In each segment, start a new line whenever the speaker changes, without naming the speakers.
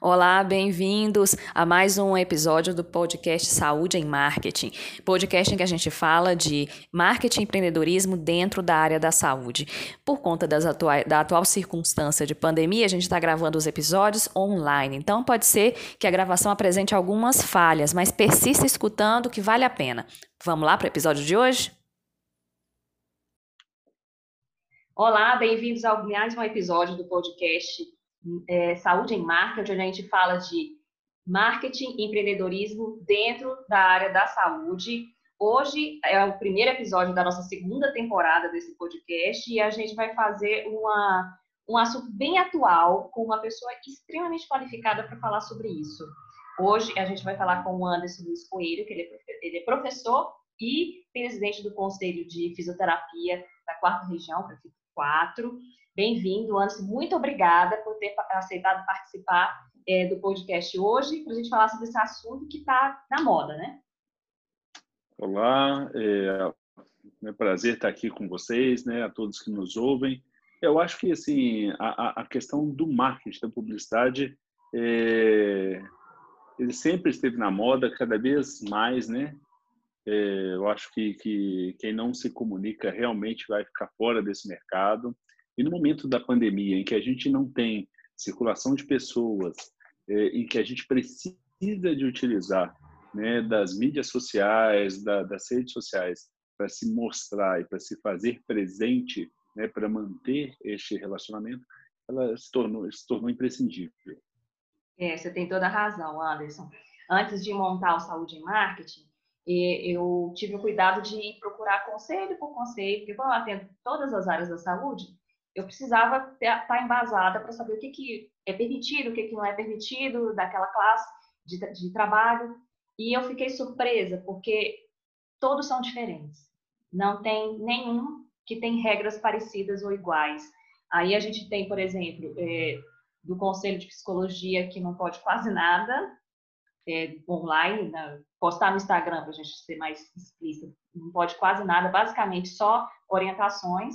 Olá, bem-vindos a mais um episódio do podcast Saúde em Marketing. Podcast em que a gente fala de marketing e empreendedorismo dentro da área da saúde. Por conta atua da atual circunstância de pandemia, a gente está gravando os episódios online. Então, pode ser que a gravação apresente algumas falhas, mas persista escutando que vale a pena. Vamos lá para o episódio de hoje?
Olá, bem-vindos ao mais um episódio do podcast é, Saúde em Marketing, onde a gente fala de marketing e empreendedorismo dentro da área da saúde. Hoje é o primeiro episódio da nossa segunda temporada desse podcast e a gente vai fazer uma, um assunto bem atual com uma pessoa extremamente qualificada para falar sobre isso. Hoje a gente vai falar com o Anderson Luiz Coelho, que ele é, ele é professor e presidente do Conselho de Fisioterapia da quarta região, prefeito 4. Bem-vindo, Anderson. Muito obrigada por ter aceitado participar é, do podcast hoje, para a gente falar sobre esse assunto que está na moda, né?
Olá, é, é prazer estar aqui com vocês, né, a todos que nos ouvem. Eu acho que assim a, a questão do marketing, da publicidade, é, ele sempre esteve na moda, cada vez mais, né? É, eu acho que, que quem não se comunica realmente vai ficar fora desse mercado. E no momento da pandemia, em que a gente não tem circulação de pessoas, é, em que a gente precisa de utilizar né, das mídias sociais, da, das redes sociais, para se mostrar e para se fazer presente, né, para manter este relacionamento, ela se tornou, se tornou imprescindível.
É, você tem toda a razão, Anderson. Antes de montar o Saúde em Marketing, eu tive o cuidado de procurar conselho por conselho, porque como atendo todas as áreas da saúde, eu precisava estar tá embasada para saber o que, que é permitido, o que, que não é permitido daquela classe de, de trabalho. E eu fiquei surpresa, porque todos são diferentes. Não tem nenhum que tem regras parecidas ou iguais. Aí a gente tem, por exemplo, é, do Conselho de Psicologia que não pode quase nada é, online, né? postar no Instagram para a gente ser mais explícito, não pode quase nada, basicamente só orientações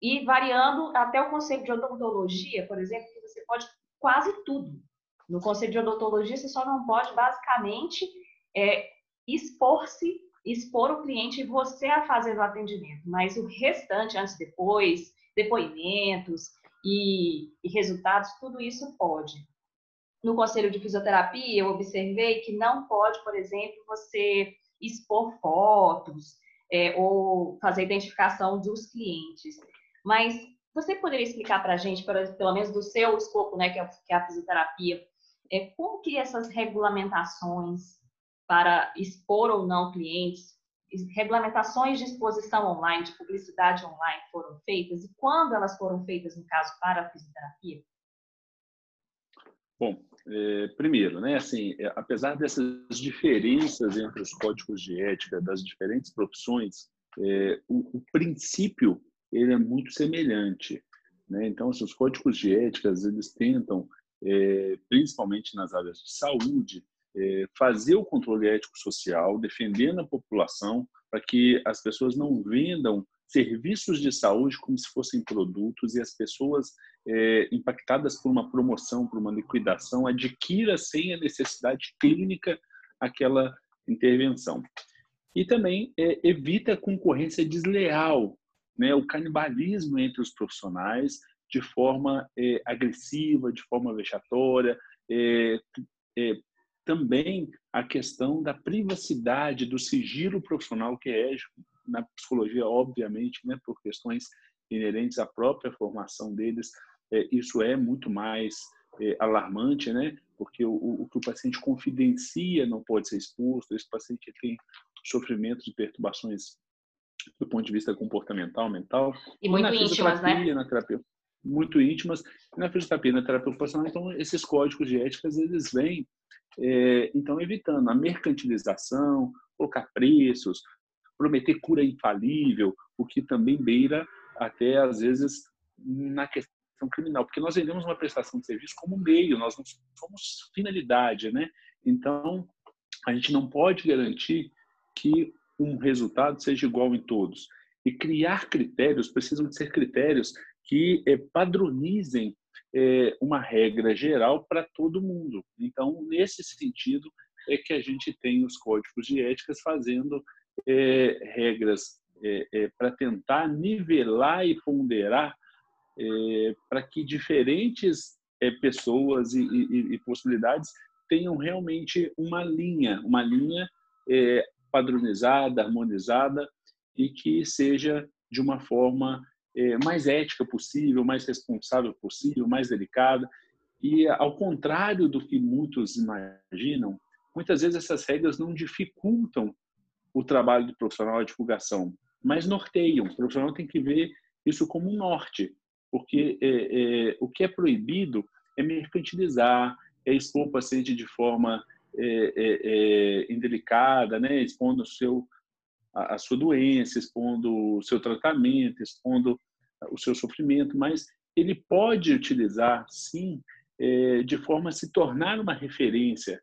e variando até o conceito de odontologia, por exemplo, que você pode quase tudo. No conceito de odontologia, você só não pode, basicamente, é, expor-se, expor o cliente e você a fazer o atendimento. Mas o restante, antes e depois, depoimentos e, e resultados, tudo isso pode. No conselho de fisioterapia, eu observei que não pode, por exemplo, você expor fotos é, ou fazer identificação dos clientes. Mas você poderia explicar para a gente, pelo menos do seu escopo, né, que é, que é a fisioterapia, é, como que essas regulamentações para expor ou não clientes, regulamentações de exposição online, de publicidade online foram feitas e quando elas foram feitas, no caso, para a fisioterapia?
Bom, é, primeiro, né, assim, é, apesar dessas diferenças entre os códigos de ética das diferentes profissões, é, o, o princípio ele é muito semelhante. Né? Então, os códigos de éticas eles tentam, é, principalmente nas áreas de saúde, é, fazer o controle ético social, defendendo a população para que as pessoas não vendam serviços de saúde como se fossem produtos e as pessoas é, impactadas por uma promoção, por uma liquidação, adquira sem a necessidade clínica aquela intervenção. E também é, evita a concorrência desleal né, o canibalismo entre os profissionais de forma é, agressiva, de forma vexatória, é, é, também a questão da privacidade, do sigilo profissional que é na psicologia, obviamente, né, por questões inerentes à própria formação deles, isso é muito mais alarmante, né, porque o, o, que o paciente confidencia não pode ser exposto, esse paciente tem sofrimento de perturbações do ponto de vista comportamental, mental.
E muito íntimas, né?
Na terapia, muito íntimas. Na fisioterapia, na terapia ocupacional, então, esses códigos de éticas, eles vêm, é, então, evitando a mercantilização, colocar preços, prometer cura infalível, o que também beira até, às vezes, na questão criminal, porque nós vendemos uma prestação de serviço como meio, nós não somos finalidade, né? Então, a gente não pode garantir que um resultado seja igual em todos. E criar critérios precisam de ser critérios que é, padronizem é, uma regra geral para todo mundo. Então, nesse sentido, é que a gente tem os códigos de éticas fazendo é, regras para tentar nivelar e ponderar para que diferentes pessoas e, e, e, possibilidades tenham realmente uma linha, uma linha é, padronizada, harmonizada e que seja de uma forma é, mais ética possível, mais responsável possível, mais delicada. E, ao contrário do que muitos imaginam, muitas vezes essas regras não dificultam o trabalho do profissional, a divulgação, mas norteiam. O profissional tem que ver isso como um norte, porque é, é, o que é proibido é mercantilizar, é expor o paciente de forma é, é, é indelicada, né? expondo o seu, a, a, sua doença, expondo o seu tratamento, expondo o seu sofrimento, mas ele pode utilizar, sim, é, de forma a se tornar uma referência,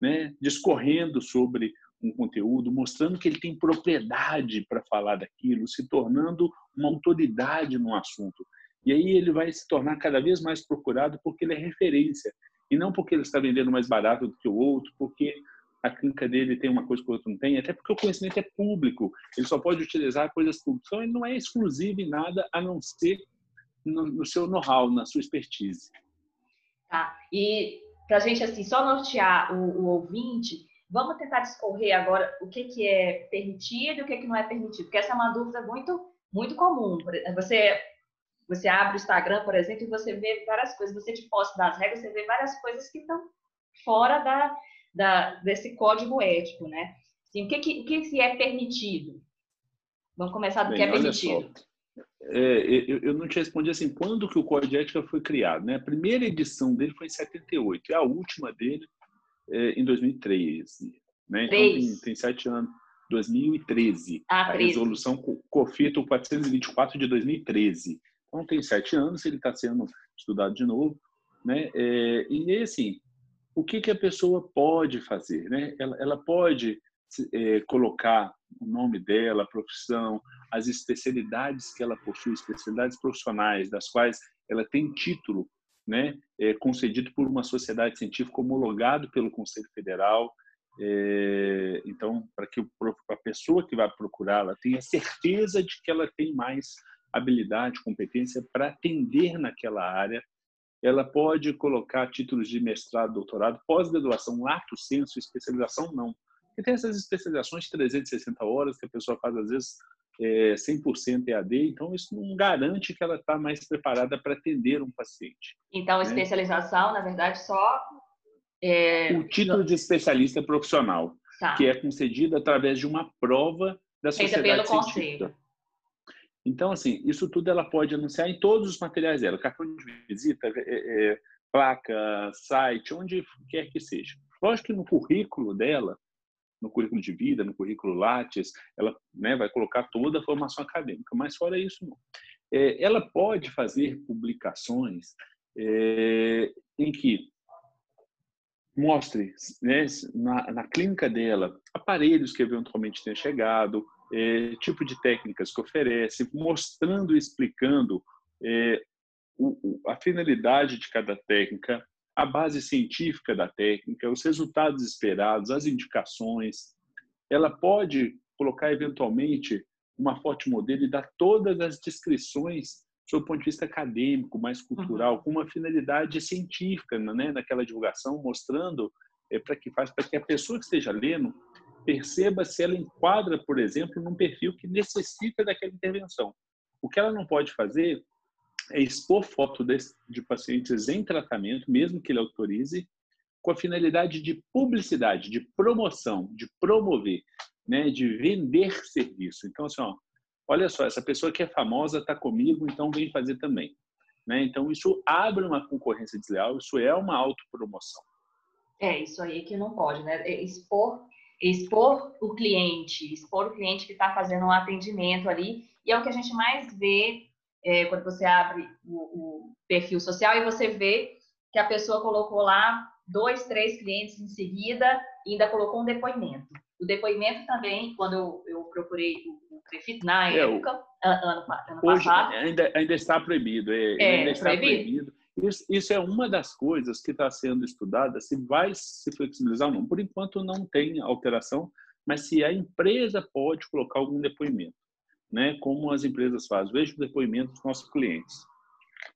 né? discorrendo sobre um conteúdo, mostrando que ele tem propriedade para falar daquilo, se tornando uma autoridade no assunto. E aí ele vai se tornar cada vez mais procurado porque ele é referência. E não porque ele está vendendo mais barato do que o outro, porque a clínica dele tem uma coisa que o outro não tem, até porque o conhecimento é público. Ele só pode utilizar coisas públicas. Então, ele não é exclusivo em nada, a não ser no, no seu know-how, na sua expertise.
Tá. E para a gente, assim, só nortear o, o, ouvinte, vamos tentar discorrer agora o que, que é permitido e o que, que não é permitido, porque essa é uma dúvida muito, muito comum. Você você abre o Instagram, por exemplo, e você vê várias coisas. Você te posta das regras, você vê várias coisas que estão fora da, da, desse código ético, né? Assim, o que, que, que é permitido? Vamos começar do Bem, que é permitido.
É, eu, eu, não te respondi assim, quando que o Código de Ética foi criado? Né? A primeira edição dele foi em 78 e a última dele é, em 2013. Né? Então tem, tem sete anos. 2013. Ah, a resolução COFITO 424 de 2013. Então, tem sete anos, ele está sendo estudado de novo. Né? É, e, assim, o que, que a pessoa pode fazer? Né? Ela, ela pode é, colocar o nome dela, a profissão, as especialidades que ela possui, especialidades profissionais, das quais ela tem título né, é, concedido por uma sociedade científica homologado pelo Conselho Federal. É, então, para que a pessoa que vai procurá-la tenha certeza de que ela tem mais habilidade, competência para atender naquela área. Ela pode colocar títulos de mestrado, doutorado, pós-graduação, lato senso, especialização não. Porque tem essas especializações de 360 horas que a pessoa faz às vezes é, 100% EAD, então isso não garante que ela está mais preparada para atender um paciente.
Então, né? especialização, na verdade, só
é... o título de especialista profissional, tá. que é concedido através de uma prova da sociedade Feita pelo científica. Conselho. Então, assim, isso tudo ela pode anunciar em todos os materiais dela, cartão de visita, é, é, placa, site, onde quer que seja. Lógico que no currículo dela, no currículo de vida, no currículo Lattes, ela né, vai colocar toda a formação acadêmica, mas fora isso, não. É, ela pode fazer publicações é, em que mostre né, na, na clínica dela aparelhos que eventualmente tenham chegado, é, tipo de técnicas que oferece, mostrando e explicando é, o, a finalidade de cada técnica, a base científica da técnica, os resultados esperados, as indicações. Ela pode colocar eventualmente uma foto modelo e dar todas as descrições sob o ponto de vista acadêmico, mais cultural, uhum. com uma finalidade científica, né, naquela divulgação, mostrando é, para que faz para que a pessoa que esteja lendo perceba se ela enquadra, por exemplo, num perfil que necessita daquela intervenção. O que ela não pode fazer é expor foto de, pacientes em tratamento, mesmo que ele autorize, com a finalidade de publicidade, de promoção, de promover, né, de vender serviço. Então, assim, ó, olha só, essa pessoa que é famosa está comigo, então vem fazer também. Né? Então, isso abre uma concorrência desleal, isso é uma autopromoção.
É, isso aí que não pode, né? É expor expor o cliente, expor o cliente que está fazendo um atendimento ali, e é o que a gente mais vê é, quando você abre o, o, perfil social e você vê que a pessoa colocou lá dois, três clientes em seguida e ainda colocou um depoimento. O depoimento também, quando eu, eu procurei o, o Prefito, na é, época, o... ano, ano
Hoje, passado... Ainda, ainda está proibido. É,
é
ainda
está proibido. proibido.
Isso, isso é uma das coisas que está sendo estudada, se vai se flexibilizar ou não. Por enquanto não tem alteração, mas se a empresa pode colocar algum depoimento, né? como as empresas fazem. Veja o depoimento dos nossos clientes.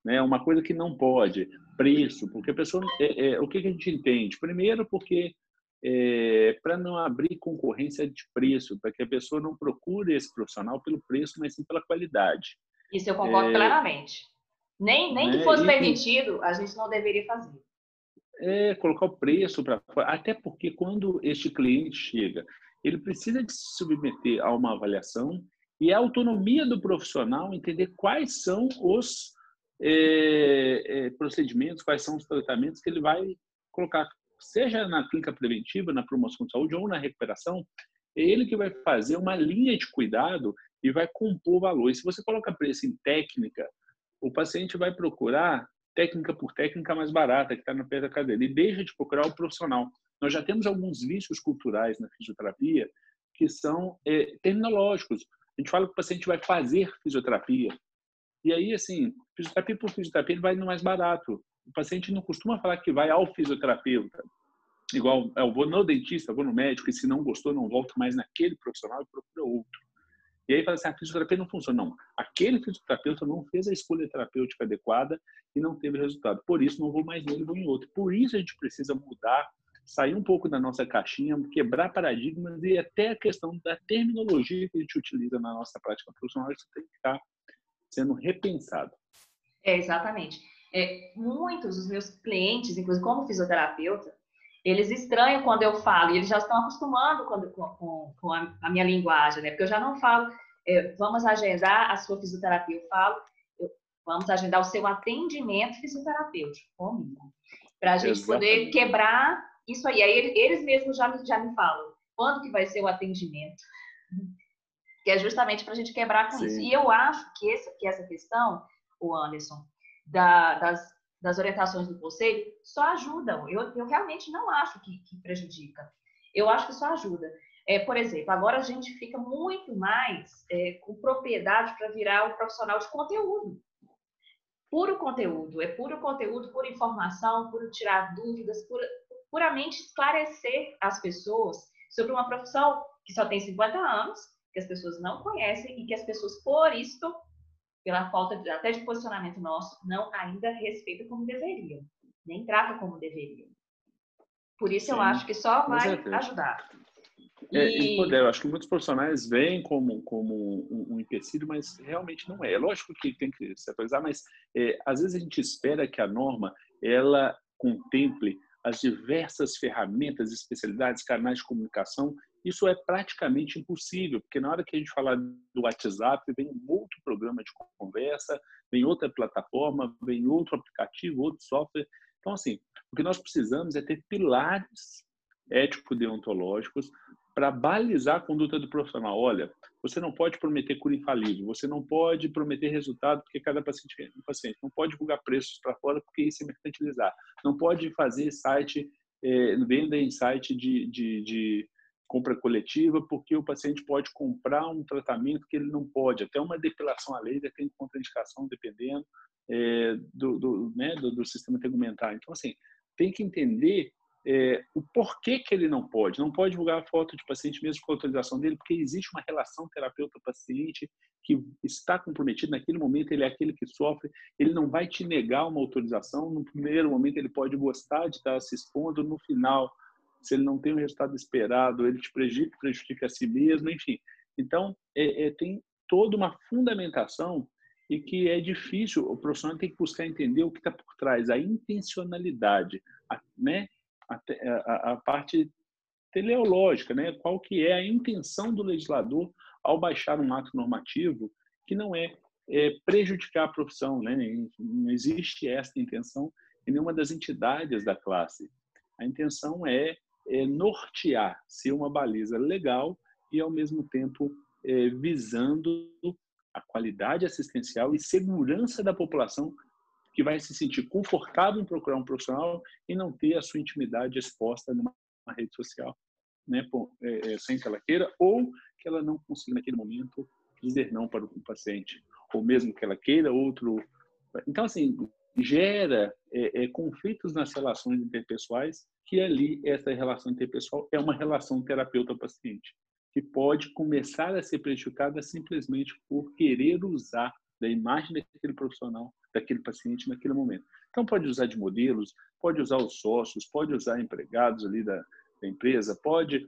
Né? Uma coisa que não pode, preço, porque a pessoa... É, é, o que, que a gente entende? Primeiro, porque é, para não abrir concorrência de preço, para que a pessoa não procure esse profissional pelo preço, mas sim pela qualidade.
Isso eu concordo é, plenamente. Nem, nem né? que fosse e, permitido, a gente não deveria fazer.
É, colocar o preço para Até porque quando este cliente chega, ele precisa de se submeter a uma avaliação e a autonomia do profissional entender quais são os é, é, procedimentos, quais são os tratamentos que ele vai colocar, seja na clínica preventiva, na promoção de saúde ou na recuperação, é ele que vai fazer uma linha de cuidado e vai compor valor. E se você coloca preço em técnica, o paciente vai procurar técnica por técnica mais barata, que está na pé da cadeira, e deixa de procurar o profissional. Nós já temos alguns vícios culturais na fisioterapia que são é, terminológicos. A gente fala que o paciente vai fazer fisioterapia. E aí, assim, fisioterapia por fisioterapia, ele vai no mais barato. O paciente não costuma falar que vai ao fisioterapeuta. Igual, eu vou no dentista, eu vou no médico, e se não gostou, não volto mais naquele profissional e procura outro. E aí fala assim, a fisioterapia não funciona. Não, aquele fisioterapeuta não fez a escolha terapêutica adequada e não teve resultado. Por isso, não vou mais nele, vou em outro. Por isso, a gente precisa mudar, sair um pouco da nossa caixinha, quebrar paradigmas e até a questão da terminologia que a gente utiliza na nossa prática profissional, isso tem que estar sendo repensado.
É, exatamente. É, muitos dos meus clientes, inclusive como fisioterapeuta, eles estranham quando eu falo, e eles já estão acostumando quando, com, com, com a, a, minha linguagem, né? Porque eu já não falo, é, vamos agendar a sua fisioterapia, eu falo, eu, vamos agendar o seu atendimento fisioterapêutico comigo, para a gente Exatamente. poder quebrar isso aí. Aí eles mesmos já, já me falam, quando que vai ser o atendimento? Que é justamente para a gente quebrar com Sim. isso. E eu acho que, esse, que essa questão, o Anderson, da, das das orientações do conselho só ajudam. Eu, eu realmente não acho que, que prejudica. Eu acho que só ajuda. É, por exemplo, agora a gente fica muito mais é, com propriedade para virar um profissional de conteúdo. Puro conteúdo, é puro conteúdo, pura informação, puro tirar dúvidas, pura, puramente esclarecer as pessoas sobre uma profissão que só tem 50 anos, que as pessoas não conhecem e que as pessoas, por isso, pela falta de, até de posicionamento nosso, não ainda respeita como deveria, nem trata como deveria. Por isso Sim, eu acho que só vai ajudar.
É, e... poder, eu acho que muitos profissionais veem como, como um, um empecilho, mas realmente não é. É lógico que tem que se atualizar, mas é, às vezes a gente espera que a norma ela contemple as diversas ferramentas, especialidades, canais de comunicação isso é praticamente impossível, porque na hora que a gente falar do WhatsApp, vem um outro programa de conversa, vem outra plataforma, vem outro aplicativo, outro software. Então, assim, o que nós precisamos é ter pilares ético-deontológicos para balizar a conduta do profissional. Olha, você não pode prometer cura infalível, você não pode prometer resultado porque cada paciente um paciente, não pode divulgar preços para fora porque isso é mercantilizar, não pode fazer site, é, venda em site de, de, de compra coletiva, porque o paciente pode comprar um tratamento que ele não pode, até uma depilação a laser tem contraindicação dependendo é, do, do, né, do, do, sistema tegumentar. Então, assim, tem que entender é, o porquê que ele não pode. Não pode divulgar a foto de paciente mesmo com a autorização dele, porque existe uma relação terapeuta-paciente que está comprometido naquele momento, ele é aquele que sofre, ele não vai te negar uma autorização, no primeiro momento ele pode gostar de estar se expondo, no final se ele não tem o resultado esperado, ele te prejudica, prejudica a si mesmo, enfim. Então, é, é, tem toda uma fundamentação e que é difícil, o profissional tem que buscar entender o que está por trás, a intencionalidade, a, né? a, a, a parte teleológica, né? qual que é a intenção do legislador ao baixar um ato normativo que não é, é prejudicar a profissão, né? não existe esta intenção em nenhuma das entidades da classe. A intenção é é, nortear, ser uma baliza legal e, ao mesmo tempo, é, visando a qualidade assistencial e segurança da população que vai se sentir confortável em procurar um profissional e não ter a sua intimidade exposta numa rede social, né, é, é, sem que ela queira, ou que ela não consiga, naquele momento, dizer não para o paciente, ou mesmo que ela queira outro. Então, assim, gera é, é, conflitos nas relações interpessoais, que ali essa relação interpessoal é uma relação terapeuta-paciente, que pode começar a ser prejudicada simplesmente por querer usar da imagem daquele profissional, daquele paciente naquele momento. Então, pode usar de modelos, pode usar os sócios, pode usar empregados ali da, da empresa, pode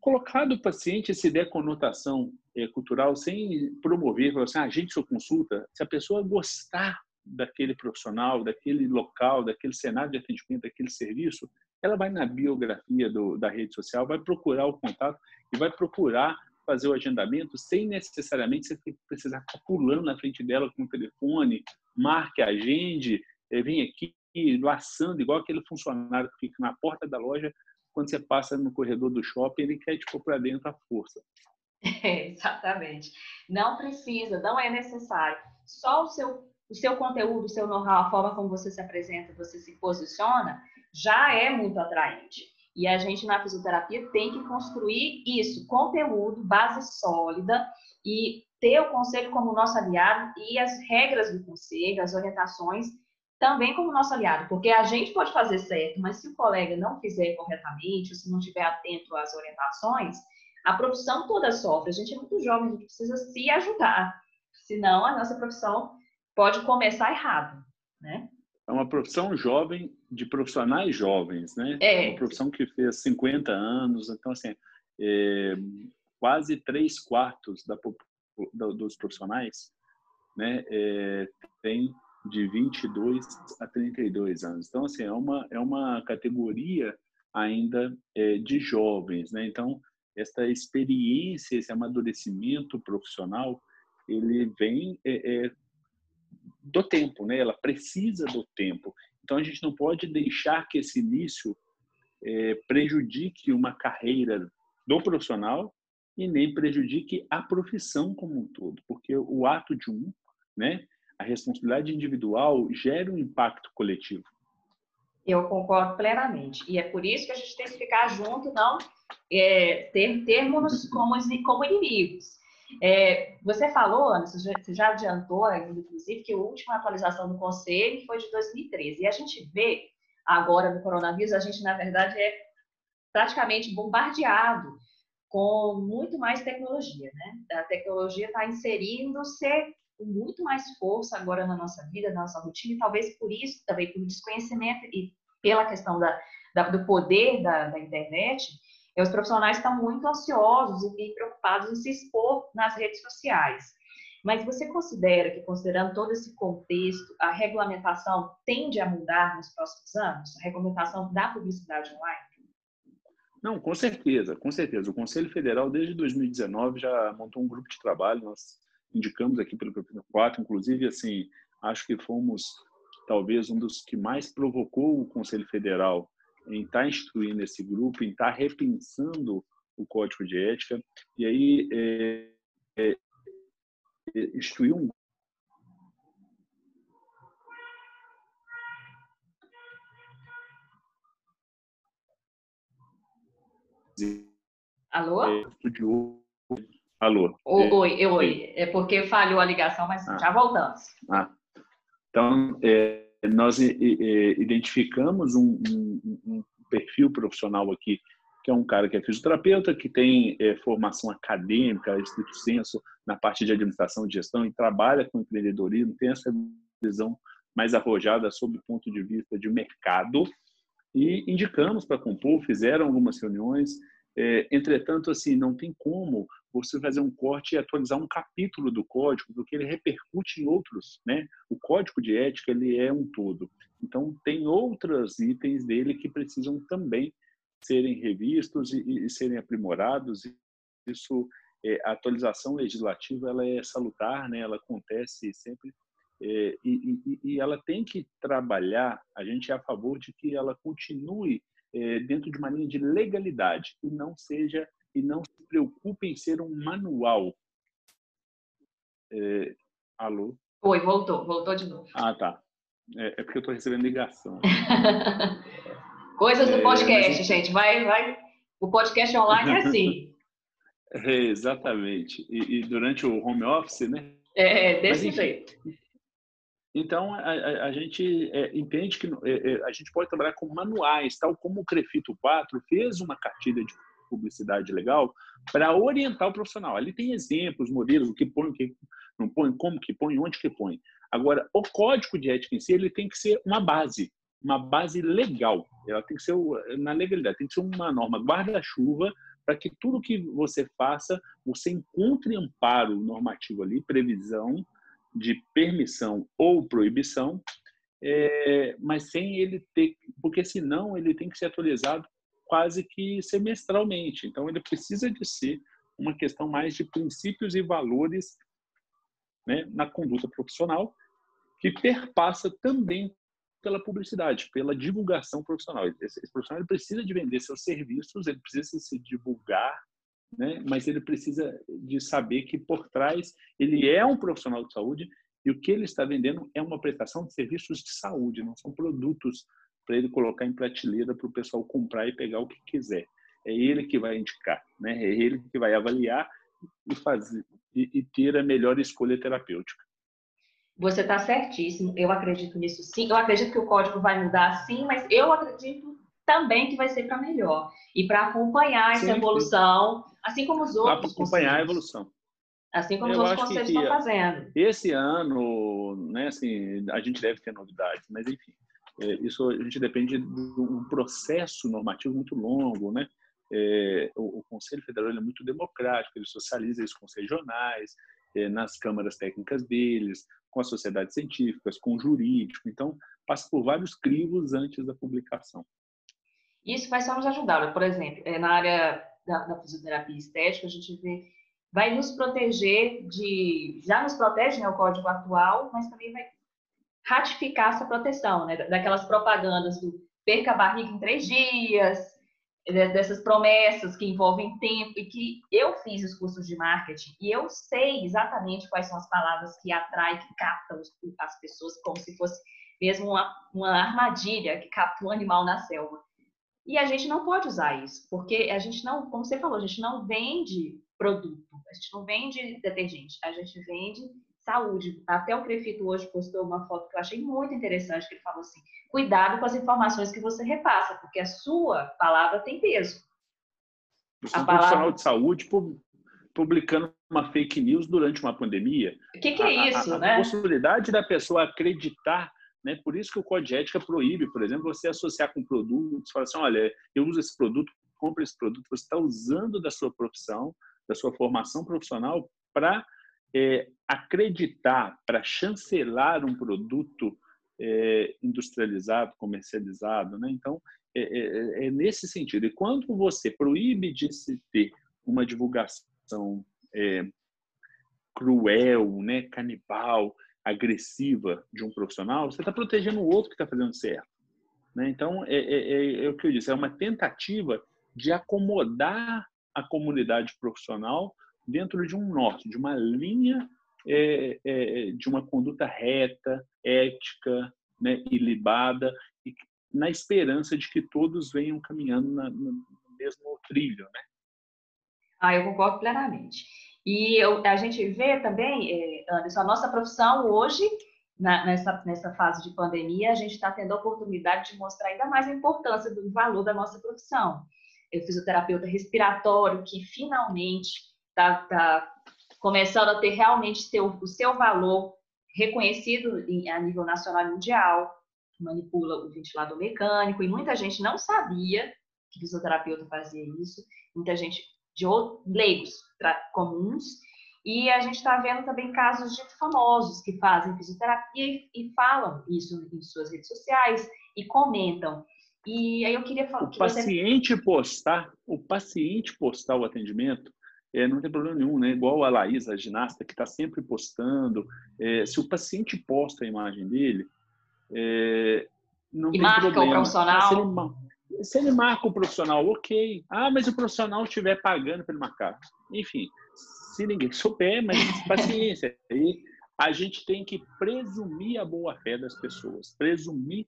colocar do paciente se der conotação é, cultural sem promover, falar assim, ah, gente, sua consulta, se a pessoa gostar daquele profissional, daquele local, daquele cenário de atendimento, daquele serviço, ela vai na biografia do, da rede social, vai procurar o contato e vai procurar fazer o agendamento sem necessariamente você precisar ficar pulando na frente dela com o telefone, marque, agende, eh, vem aqui laçando, igual aquele funcionário que fica na porta da loja, quando você passa no corredor do shopping, ele quer te pôr para dentro à força.
É, exatamente. Não precisa, não é necessário. Só o seu, o seu conteúdo, o seu know-how, a forma como você se apresenta, você se posiciona, já é muito atraente. E a gente na fisioterapia tem que construir isso, conteúdo, base sólida e ter o conselho como nosso aliado e as regras do conselho, as orientações também como nosso aliado, porque a gente pode fazer certo, mas se o colega não fizer corretamente, se não estiver atento às orientações, a profissão toda sofre. A gente é muito jovem, a gente precisa se ajudar, senão a nossa profissão pode começar errado, né?
É uma profissão jovem de profissionais jovens, né?
É.
Uma profissão que fez 50 anos, então assim, é, quase três quartos da, dos profissionais, né, é, tem de 22 a 32 anos. Então assim é uma é uma categoria ainda é, de jovens, né? Então esta experiência, esse amadurecimento profissional, ele vem é, é, do tempo, né? Ela precisa do tempo. Então a gente não pode deixar que esse início é, prejudique uma carreira do profissional e nem prejudique a profissão como um todo, porque o ato de um, né, a responsabilidade individual gera um impacto coletivo.
Eu concordo plenamente. E é por isso que a gente tem que ficar junto, não é, ter termos como, como inimigos. É, você falou, você já, você já adiantou, inclusive, que a última atualização do Conselho foi de 2013. E a gente vê agora no coronavírus, a gente, na verdade, é praticamente bombardeado com muito mais tecnologia. Né? A tecnologia está inserindo-se com muito mais força agora na nossa vida, na nossa rotina, e talvez por isso, também por desconhecimento e pela questão da, da do poder da, da internet, e os profissionais estão muito ansiosos e preocupados em se expor nas redes sociais. Mas você considera que, considerando todo esse contexto, a regulamentação tende a mudar nos próximos anos? A regulamentação da publicidade online?
Não, com certeza, com certeza. O Conselho Federal, desde 2019, já montou um grupo de trabalho. Nós indicamos aqui pelo capítulo 4, inclusive, assim, acho que fomos talvez um dos que mais provocou o Conselho Federal em estar tá instruindo esse grupo, em estar tá repensando o código de ética, e aí é, é, é instituir um
Alô? É,
Alô?
Oi, é, oi. É porque falhou a ligação, mas ah. já voltamos.
Ah. Então, é, nós identificamos um, um, um, perfil profissional aqui, que é um cara que é fisioterapeuta, que tem é, formação acadêmica, estrito senso, na parte de administração e gestão, e trabalha com empreendedorismo, tem essa visão mais arrojada sob o ponto de vista de mercado, e indicamos para compor, fizeram algumas reuniões, é, entretanto, assim, não tem como você fazer um corte e atualizar um capítulo do código, porque ele repercute em outros, né? O código de ética, ele é um todo. Então, tem outros itens dele que precisam também serem revistos e, e serem aprimorados. Isso, é, a atualização legislativa, ela é salutar, né? Ela acontece sempre é, e, e, e ela tem que trabalhar, a gente é a favor de que ela continue é, dentro de uma linha de legalidade e não seja e não se preocupe em ser um manual. É, alô?
Oi, voltou, voltou de novo.
Ah, tá. É, é porque eu estou recebendo ligação.
Coisas do é, podcast, gente. Vai, vai. O podcast online é assim.
É, exatamente. E, e, durante o home office, né?
É, desse Mas, jeito.
Então, a, a, a gente é, entende que é, é, a gente pode trabalhar com manuais, tal como o Crefito 4 fez uma cartilha de publicidade legal para orientar o profissional. Ali tem exemplos, modelos, o que põe, o que não põe, como que põe, onde que põe. Agora, o código de ética em si, ele tem que ser uma base, uma base legal. Ela tem que ser na legalidade, tem que ser uma norma guarda-chuva para que tudo que você faça, você encontre amparo normativo ali, previsão de permissão ou proibição, é, mas sem ele ter, porque senão ele tem que ser atualizado quase que semestralmente. Então ele precisa de ser uma questão mais de princípios e valores né, na conduta profissional, que perpassa também pela publicidade, pela divulgação profissional. Esse, esse profissional ele precisa de vender seus serviços, ele precisa se divulgar, né? mas ele precisa de saber que por trás ele é um profissional de saúde e o que ele está vendendo é uma prestação de serviços de saúde, não são produtos para ele colocar em prateleira para o pessoal comprar e pegar o que quiser. É ele que vai indicar, né? é ele que vai avaliar e fazer e, e ter a melhor escolha terapêutica.
Você está certíssimo, eu acredito nisso sim. Eu acredito que o código vai mudar sim, mas eu acredito também que vai ser para melhor e para acompanhar essa sim, evolução, sim. assim como os outros.
Para acompanhar a evolução.
Assim como eu os outros conselhos estão fazendo.
Esse ano, né, assim, a gente deve ter novidades, mas enfim, isso a gente depende de um processo normativo muito longo, né? É, o, o, Conselho Federal é muito democrático, ele socializa isso com os regionais, é, nas câmaras técnicas deles, com as sociedades científicas, com o jurídico. Então, passa por vários crivos antes da publicação.
Isso vai só nos ajudar. Por exemplo, é, na área da, da fisioterapia estética, a gente vê, vai nos proteger de. Já nos protege né, o código atual, mas também vai ratificar essa proteção, né? Daquelas propagandas do perca a barriga em três dias, dessas promessas que envolvem tempo e que eu fiz os cursos de marketing e eu sei exatamente quais são as palavras que atraem, que captam as pessoas como se fosse mesmo uma, uma armadilha que capta um animal na selva. E a gente não pode usar isso, porque a gente não, como você falou, a gente não vende produto, a gente não vende detergente, a gente vende saúde. Até o prefeito hoje postou uma foto que eu achei muito interessante, que ele falou assim: cuidado com as informações que você repassa, porque a sua palavra tem peso.
Você é um palavra... profissional de saúde publicando uma fake news durante uma pandemia.
O que, que, é isso,
a, a,
né?
A possibilidade da pessoa acreditar, né? Por isso que o Código de Ética proíbe, por exemplo, você associar com produtos, falar assim, olha, eu uso esse produto, compra esse produto, você está usando da sua profissão, da sua formação profissional para é, acreditar para chancelar um produto é, industrializado, comercializado. Né? Então, é, é, é, é, nesse sentido. E quando você proíbe de se ter uma divulgação é, cruel, né, canibal, agressiva de um profissional, você está protegendo o outro que está fazendo certo. Né? Então, é, o que eu disse, é uma tentativa de acomodar a comunidade profissional dentro de um norte, de uma linha é, é, de uma conduta reta, ética, né, ilibada, e na esperança de que todos venham caminhando na, no mesmo trilho, né?
Ah, eu concordo plenamente. E eu, a gente vê também, é, Anderson, a nossa profissão hoje, na, nessa, nessa fase de pandemia, a gente está tendo a oportunidade de mostrar ainda mais a importância do valor da nossa profissão. Eu fisioterapeuta respiratório, que finalmente está tá começando a ter realmente ter o, seu valor reconhecido em, a nível nacional e mundial, manipula o ventilador mecânico, e muita gente não sabia que fisioterapeuta fazia isso, muita gente de outros, leigos comuns, e a gente está vendo também casos de famosos que fazem fisioterapia e, e, falam isso em suas redes sociais e comentam. E aí eu queria falar.
O paciente você... postar, o paciente postar o atendimento é, não tem problema nenhum, né? Igual a Laís, a ginasta, que está sempre postando. É, se o paciente posta a imagem dele, é, não e tem
marca
problema.
o profissional.
Se ele, se ele, marca o profissional, ok. Ah, mas o profissional estiver pagando para ele marcar. Enfim, se ninguém souber, mas paciência. Aí a gente tem que presumir a boa-fé das pessoas, presumir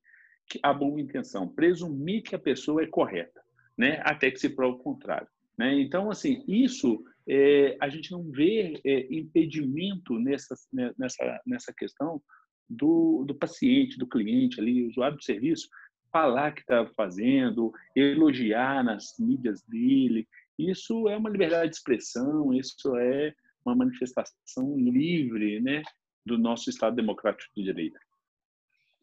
a boa intenção, presumir que a pessoa é correta, né? até que se prove o contrário. Né? Então, assim, isso é, a gente não vê é, impedimento nessa, né, nessa, nessa questão do, do paciente, do cliente ali, usuário do serviço, falar que está fazendo, elogiar nas mídias dele. Isso é uma liberdade de expressão, isso é uma manifestação livre né, do nosso Estado Democrático de Direito.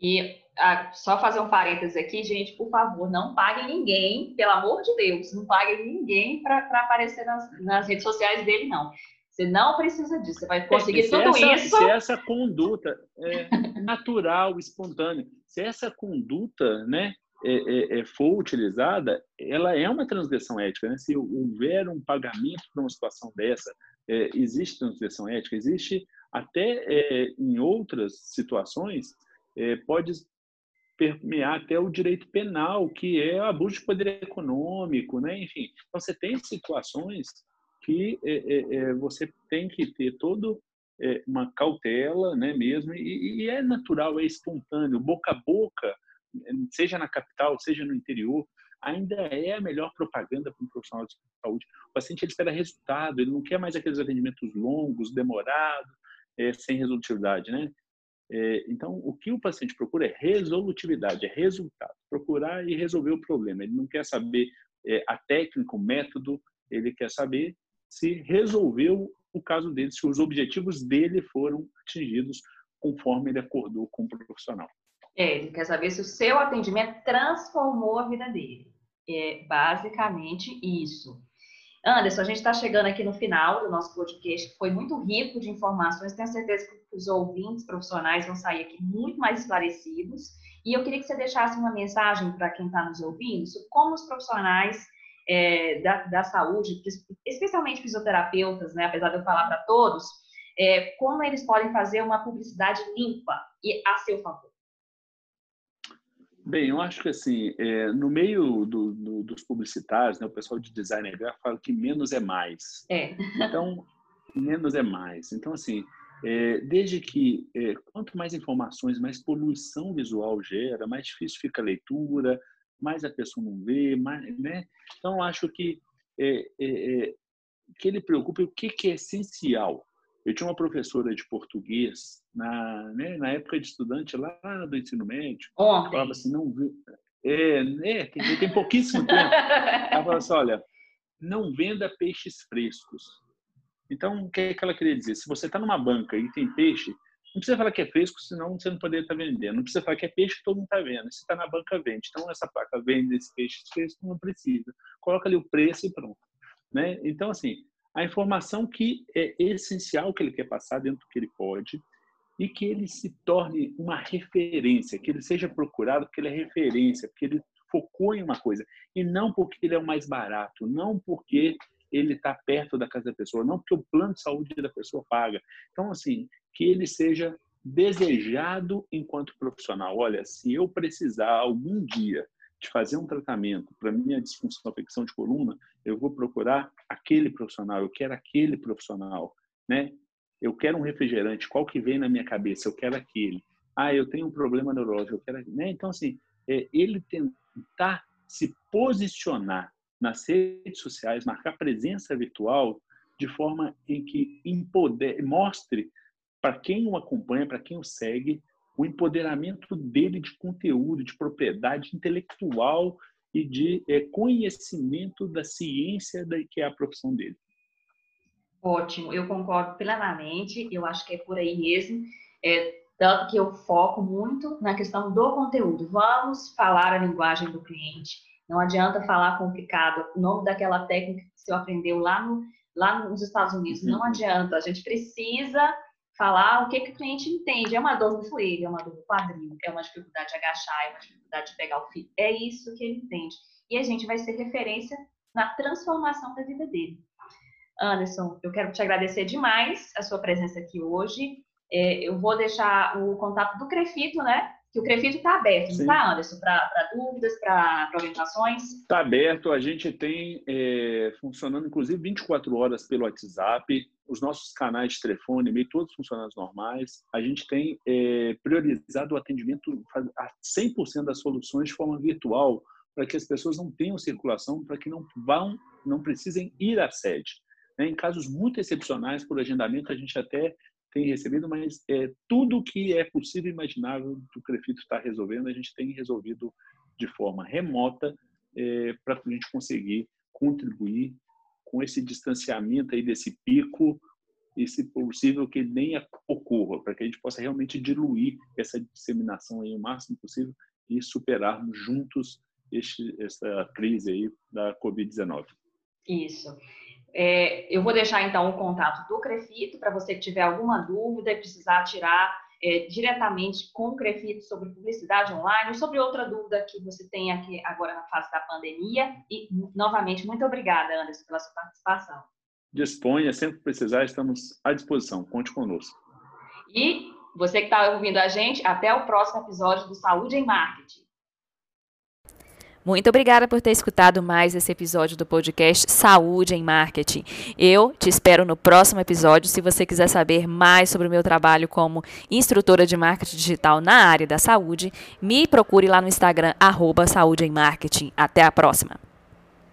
E ah, só fazer um parênteses aqui, gente, por favor, não paguem ninguém, pelo amor de Deus, não paguem ninguém para aparecer nas, nas redes sociais dele, não. Você não precisa disso, você vai é, conseguir é, tudo
essa,
isso.
Se essa conduta é natural, espontânea, se essa conduta né, é, é, é, for utilizada, ela é uma transgressão ética. Né? Se houver um pagamento para uma situação dessa, existe transgressão ética, existe até em outras situações, pode permear até o direito penal, que é abuso de poder econômico, né? enfim. Então, você tem situações que é, é, é, você tem que ter todo é, uma cautela, né, mesmo, e, e, é natural, é espontâneo, boca a boca, seja na capital, seja no interior, ainda é a melhor propaganda para um profissional de saúde. O paciente ele espera resultado, ele não quer mais aqueles atendimentos longos, demorados, é, sem resolutividade, né? É, então, o que o paciente procura é resolutividade, é resultado, procurar e resolver o problema. Ele não quer saber é, a técnica, o método, ele quer saber se resolveu o caso dele, se os objetivos dele foram atingidos conforme ele acordou com o profissional.
É, ele quer saber se o seu atendimento transformou a vida dele. É basicamente isso. Anderson, a gente está chegando aqui no final do nosso podcast, que foi muito rico de informações. Tenho certeza que os ouvintes profissionais vão sair aqui muito mais esclarecidos. E eu queria que você deixasse uma mensagem para quem está nos ouvindo sobre como os profissionais é, da, da, saúde, especialmente fisioterapeutas, né, apesar de eu falar para todos, é, como eles podem fazer uma publicidade limpa e a seu favor?
Bem, eu acho que assim, é, no meio do, do, dos publicitários, né, o pessoal de design gráfico fala que menos é mais.
É.
Então, menos é mais. Então, assim, é, desde que é, quanto mais informações, mais poluição visual gera, mais difícil fica a leitura, mais a pessoa não vê, mais, né? Então, acho que é, é, que ele preocupe o que, que é essencial. Eu tinha uma professora de português na, né, na época de estudante lá do ensino médio.
Ontem.
Falava assim, não. É, é tem, tem pouquíssimo tempo. Ela falava assim, olha, não venda peixes frescos. Então, o que, é que ela queria dizer? Se você está numa banca e tem peixe, não precisa falar que é fresco, senão você não poderia estar vendendo. Não precisa falar que é peixe que todo mundo está vendo. Se está na banca, vende. Então, essa placa vende esse peixe fresco, não precisa. Coloca ali o preço e pronto. Né? Então, assim, a informação que é essencial que ele quer passar dentro do que ele pode e que ele se torne uma referência, que ele seja procurado porque ele é referência, porque ele focou em uma coisa e não porque ele é o mais barato, não porque ele está perto da casa da pessoa, não porque o plano de saúde da pessoa paga. Então, assim, que ele seja desejado enquanto profissional. Olha, se eu precisar algum dia de fazer um tratamento para minha disfunção afecção de coluna, eu vou procurar aquele profissional, eu quero aquele profissional, né? Eu quero um refrigerante, qual que vem na minha cabeça? Eu quero aquele. Ah, eu tenho um problema neurológico, eu quero, né? Então assim, é, ele tentar se posicionar nas redes sociais, marcar presença virtual de forma em que empodere, mostre para quem o acompanha, para quem o segue, o empoderamento dele de conteúdo, de propriedade intelectual e de é, conhecimento da ciência da, que é a profissão dele.
Ótimo, eu concordo plenamente, eu acho que é por aí mesmo, é, tanto que eu foco muito na questão do conteúdo. Vamos falar a linguagem do cliente, não adianta falar complicado, o nome daquela técnica que você aprendeu lá, no, lá nos Estados Unidos, não uhum. adianta, a gente precisa falar o que, que o cliente entende. É uma dor no joelho, é uma dor no quadril, é uma dificuldade de agachar, é uma dificuldade de pegar o fio. É isso que ele entende. E a gente vai ser referência na transformação da vida dele. Anderson, eu quero te agradecer demais a sua presença aqui hoje. É, eu vou deixar o contato do Crefito, né? Que o Crefito está aberto, Sim. não está, Anderson? Para dúvidas, para orientações?
Está aberto. A gente tem é, funcionando, inclusive, 24 horas pelo WhatsApp os nossos canais de telefone, e-mail, todos funcionando normais. A gente tem é, priorizado o atendimento a 100% das soluções de forma virtual, para que as pessoas não tenham circulação, para que não vão, não precisem ir à sede. Né? Em casos muito excepcionais, por agendamento, a gente até tem recebido, mas é, tudo que é possível e imaginável que o Crefito está resolvendo, a gente tem resolvido de forma remota é, para a gente conseguir contribuir com esse distanciamento aí desse pico e, se possível, que nem ocorra, para que a gente possa realmente diluir essa disseminação aí o máximo possível e superarmos juntos este, essa crise aí da Covid-19.
Isso. É, eu vou deixar então o contato do Crefito para você que tiver alguma dúvida e precisar tirar é, diretamente com o Crefito sobre publicidade online ou sobre outra dúvida que você tem aqui agora na fase da pandemia. E, novamente, muito obrigada, Anderson, pela sua participação.
Disponha, sempre que precisar, estamos à disposição. Conte conosco.
E você que está ouvindo a gente, até o próximo episódio do Saúde em Marketing.
Muito obrigada por ter escutado mais esse episódio do podcast Saúde em Marketing. Eu te espero no próximo episódio. Se você quiser saber mais sobre o meu trabalho como instrutora de marketing digital na área da saúde, me procure lá no Instagram, arroba Saúde em Marketing. Até a próxima!